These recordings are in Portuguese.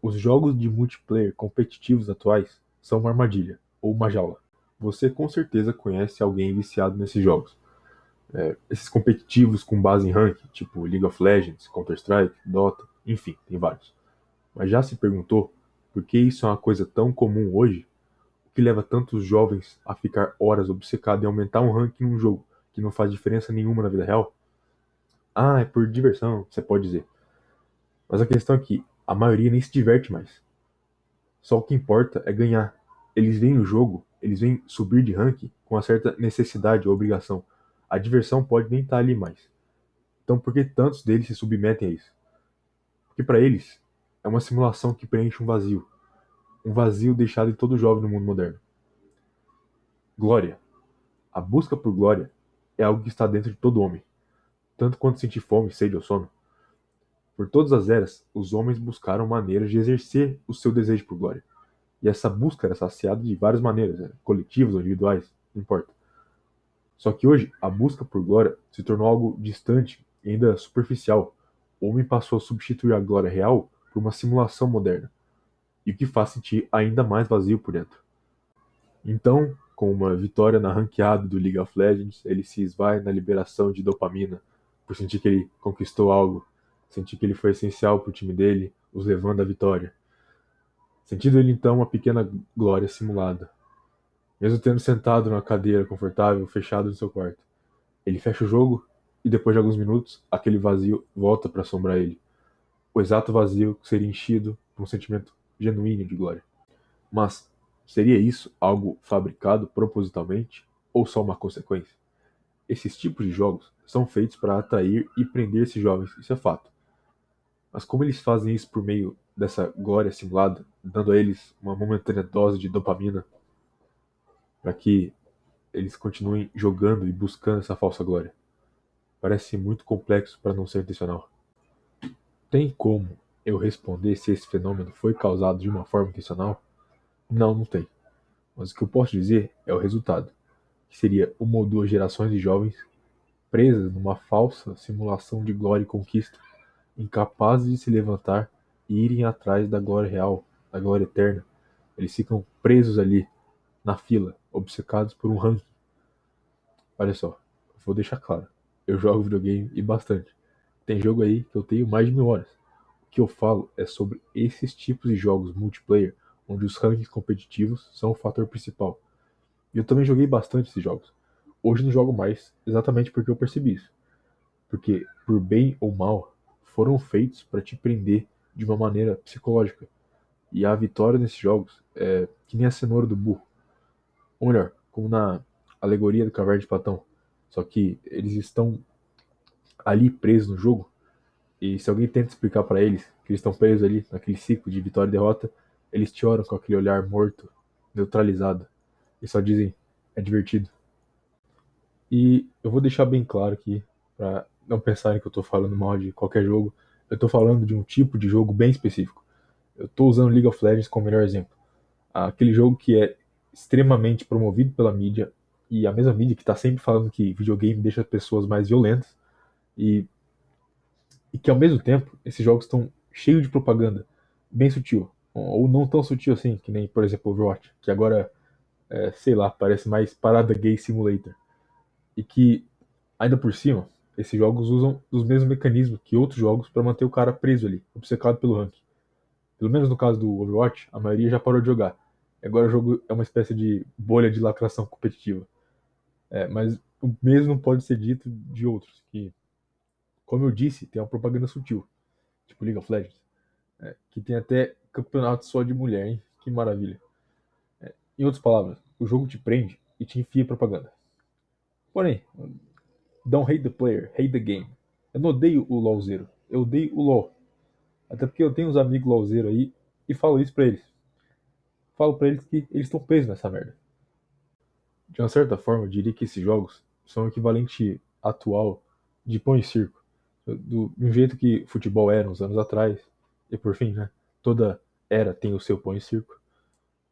Os jogos de multiplayer competitivos atuais são uma armadilha, ou uma jaula. Você com certeza conhece alguém viciado nesses jogos. É, esses competitivos com base em ranking, tipo League of Legends, Counter-Strike, Dota, enfim, tem vários. Mas já se perguntou por que isso é uma coisa tão comum hoje? O que leva tantos jovens a ficar horas obcecados em aumentar um ranking num jogo que não faz diferença nenhuma na vida real? Ah, é por diversão, você pode dizer. Mas a questão é que a maioria nem se diverte mais. Só o que importa é ganhar. Eles veem o jogo, eles vêm subir de ranking com uma certa necessidade ou obrigação. A diversão pode nem estar ali mais. Então por que tantos deles se submetem a isso? Porque para eles é uma simulação que preenche um vazio. Um vazio deixado em todo jovem no mundo moderno. Glória. A busca por glória é algo que está dentro de todo homem. Tanto quanto sentir fome, sede ou sono. Por todas as eras, os homens buscaram maneiras de exercer o seu desejo por glória. E essa busca era saciada de várias maneiras, né? coletivas ou individuais, não importa. Só que hoje, a busca por glória se tornou algo distante e ainda superficial. O homem passou a substituir a glória real por uma simulação moderna, e o que faz sentir ainda mais vazio por dentro. Então, com uma vitória na ranqueada do League of Legends, ele se esvai na liberação de dopamina, por sentir que ele conquistou algo Senti que ele foi essencial para o time dele, os levando à vitória. Sentindo ele então uma pequena glória simulada. Mesmo tendo sentado numa cadeira confortável, fechado no seu quarto. Ele fecha o jogo e depois de alguns minutos, aquele vazio volta para assombrar ele. O exato vazio que seria enchido por um sentimento genuíno de glória. Mas seria isso algo fabricado propositalmente ou só uma consequência? Esses tipos de jogos são feitos para atrair e prender esses jovens, isso é fato. Mas como eles fazem isso por meio dessa glória simulada, dando a eles uma momentânea dose de dopamina, para que eles continuem jogando e buscando essa falsa glória? Parece muito complexo para não ser intencional. Tem como eu responder se esse fenômeno foi causado de uma forma intencional? Não, não tem. Mas o que eu posso dizer é o resultado, que seria uma ou duas gerações de jovens presas numa falsa simulação de glória e conquista incapazes de se levantar e irem atrás da glória real, da glória eterna. Eles ficam presos ali, na fila, obcecados por um ranking. Olha só, vou deixar claro. Eu jogo videogame e bastante. Tem jogo aí que eu tenho mais de mil horas. O que eu falo é sobre esses tipos de jogos multiplayer, onde os rankings competitivos são o fator principal. E eu também joguei bastante esses jogos. Hoje não jogo mais, exatamente porque eu percebi isso. Porque, por bem ou mal, foram feitos para te prender de uma maneira psicológica. E a vitória nesses jogos é que nem a cenoura do burro. Ou melhor, como na alegoria do caverna de Platão. Só que eles estão ali presos no jogo. E se alguém tenta explicar para eles que eles estão presos ali naquele ciclo de vitória e derrota, eles te olham com aquele olhar morto, neutralizado. E só dizem: é divertido. E eu vou deixar bem claro aqui, para não pensarem que eu estou falando mal de qualquer jogo. Eu estou falando de um tipo de jogo bem específico. Eu estou usando League of Legends como melhor exemplo. Aquele jogo que é extremamente promovido pela mídia e a mesma mídia que está sempre falando que videogame deixa as pessoas mais violentas e, e que ao mesmo tempo esses jogos estão cheios de propaganda bem sutil ou não tão sutil assim que nem por exemplo Overwatch que agora é, sei lá parece mais parada gay simulator e que ainda por cima esses jogos usam os mesmos mecanismos que outros jogos para manter o cara preso ali, obcecado pelo ranking. Pelo menos no caso do Overwatch, a maioria já parou de jogar. Agora o jogo é uma espécie de bolha de lacração competitiva. É, mas o mesmo pode ser dito de outros, que, como eu disse, tem uma propaganda sutil, tipo League of Legends, é, que tem até campeonato só de mulher, hein? Que maravilha. É, em outras palavras, o jogo te prende e te enfia propaganda. Porém, Don't hate the player, hate the game. Eu não odeio o LoLzero, eu odeio o LoL. Até porque eu tenho uns amigos LoLzero aí e falo isso pra eles. Falo pra eles que eles estão presos nessa merda. De uma certa forma, eu diria que esses jogos são o equivalente atual de pão e circo. Do, um jeito que futebol era uns anos atrás, e por fim, né, toda era tem o seu pão e circo.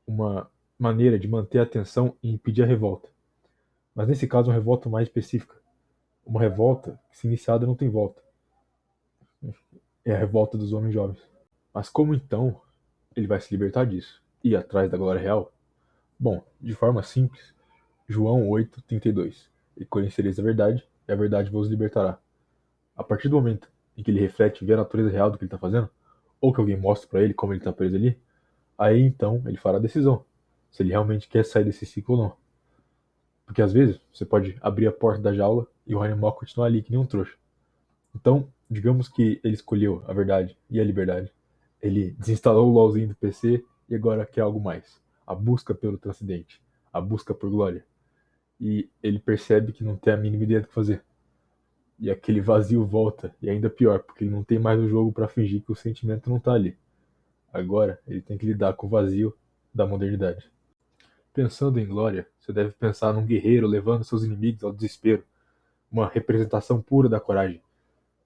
Uma maneira de manter a atenção e impedir a revolta. Mas nesse caso, uma revolta mais específica uma revolta que, se iniciada, não tem volta. É a revolta dos homens jovens. Mas como então ele vai se libertar disso e ir atrás da glória real? Bom, de forma simples, João 8:32. E conhecereis a verdade, e a verdade vos libertará. A partir do momento em que ele reflete e vê a natureza real do que ele está fazendo, ou que alguém mostre para ele como ele está preso ali, aí então ele fará a decisão se ele realmente quer sair desse ciclo ou não. Porque às vezes você pode abrir a porta da jaula e o animal continuar ali que nem um trouxa. Então, digamos que ele escolheu a verdade e a liberdade. Ele desinstalou o LOLzinho do PC e agora quer algo mais. A busca pelo transcendente, a busca por glória. E ele percebe que não tem a mínima ideia do que fazer. E aquele vazio volta, e ainda pior, porque ele não tem mais o jogo para fingir que o sentimento não tá ali. Agora ele tem que lidar com o vazio da modernidade. Pensando em glória, você deve pensar num guerreiro levando seus inimigos ao desespero, uma representação pura da coragem.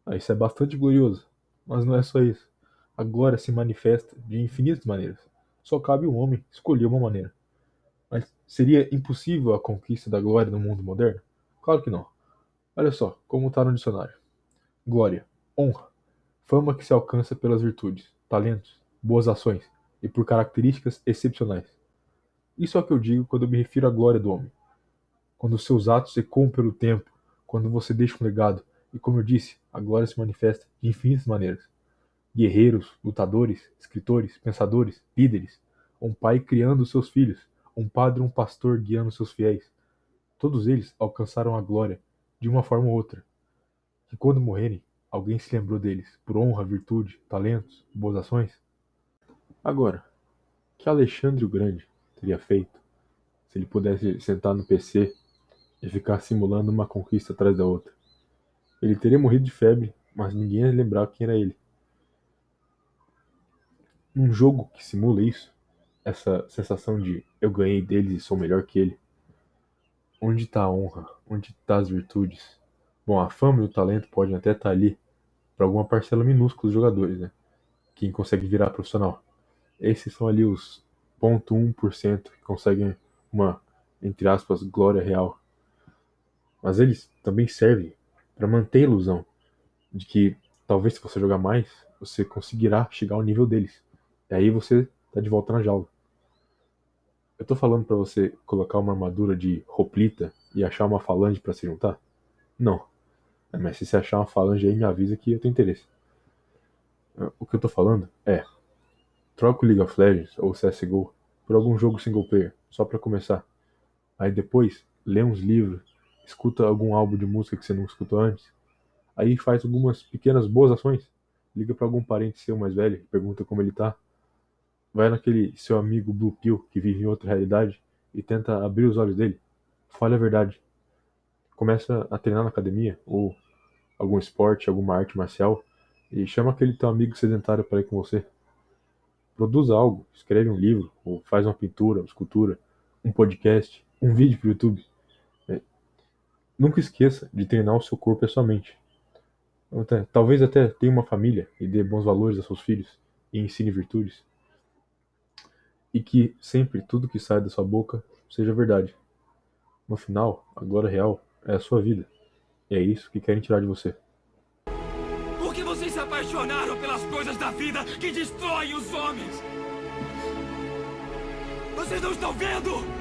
Ah, isso é bastante glorioso, mas não é só isso. A glória se manifesta de infinitas maneiras. Só cabe ao homem escolher uma maneira. Mas seria impossível a conquista da glória no mundo moderno? Claro que não. Olha só como está no dicionário: glória, honra, fama que se alcança pelas virtudes, talentos, boas ações e por características excepcionais. Isso é o que eu digo quando eu me refiro à glória do homem. Quando seus atos ecoam pelo tempo, quando você deixa um legado, e como eu disse, a glória se manifesta de infinitas maneiras. Guerreiros, lutadores, escritores, pensadores, líderes, um pai criando seus filhos, um padre, um pastor guiando seus fiéis. Todos eles alcançaram a glória de uma forma ou outra. E quando morrerem, alguém se lembrou deles por honra, virtude, talentos, boas ações? Agora, que Alexandre o Grande teria feito se ele pudesse sentar no PC e ficar simulando uma conquista atrás da outra? Ele teria morrido de febre, mas ninguém ia lembrar quem era ele. Um jogo que simula isso, essa sensação de eu ganhei deles e sou melhor que ele. Onde está a honra? Onde está as virtudes? Bom, a fama e o talento podem até estar tá ali para alguma parcela minúscula dos jogadores, né? Quem consegue virar profissional. Esses são ali os 0,1% que conseguem uma, entre aspas, glória real. Mas eles também servem para manter a ilusão de que talvez se você jogar mais, você conseguirá chegar ao nível deles. E aí você tá de volta na jaula. Eu tô falando para você colocar uma armadura de roplita e achar uma falange para se juntar? Não. É, mas se você achar uma falange aí, me avisa que eu tenho interesse. O que eu tô falando é troca o League of Legends ou CSGO por algum jogo single player, só para começar. Aí depois, lê uns livros, escuta algum álbum de música que você não escutou antes. Aí faz algumas pequenas boas ações. Liga para algum parente seu mais velho, pergunta como ele tá. Vai naquele seu amigo Blue Pill que vive em outra realidade e tenta abrir os olhos dele. Fale a verdade. Começa a treinar na academia ou algum esporte, alguma arte marcial e chama aquele teu amigo sedentário para ir com você. Produz algo, escreve um livro, ou faz uma pintura, uma escultura, um podcast, um vídeo para YouTube. Nunca esqueça de treinar o seu corpo e a sua mente. Talvez até tenha uma família e dê bons valores a seus filhos e ensine virtudes. E que sempre tudo que sai da sua boca seja verdade. No final, a glória real é a sua vida. E é isso que querem tirar de você apaixonaram pelas coisas da vida que destroem os homens. Vocês não estão vendo?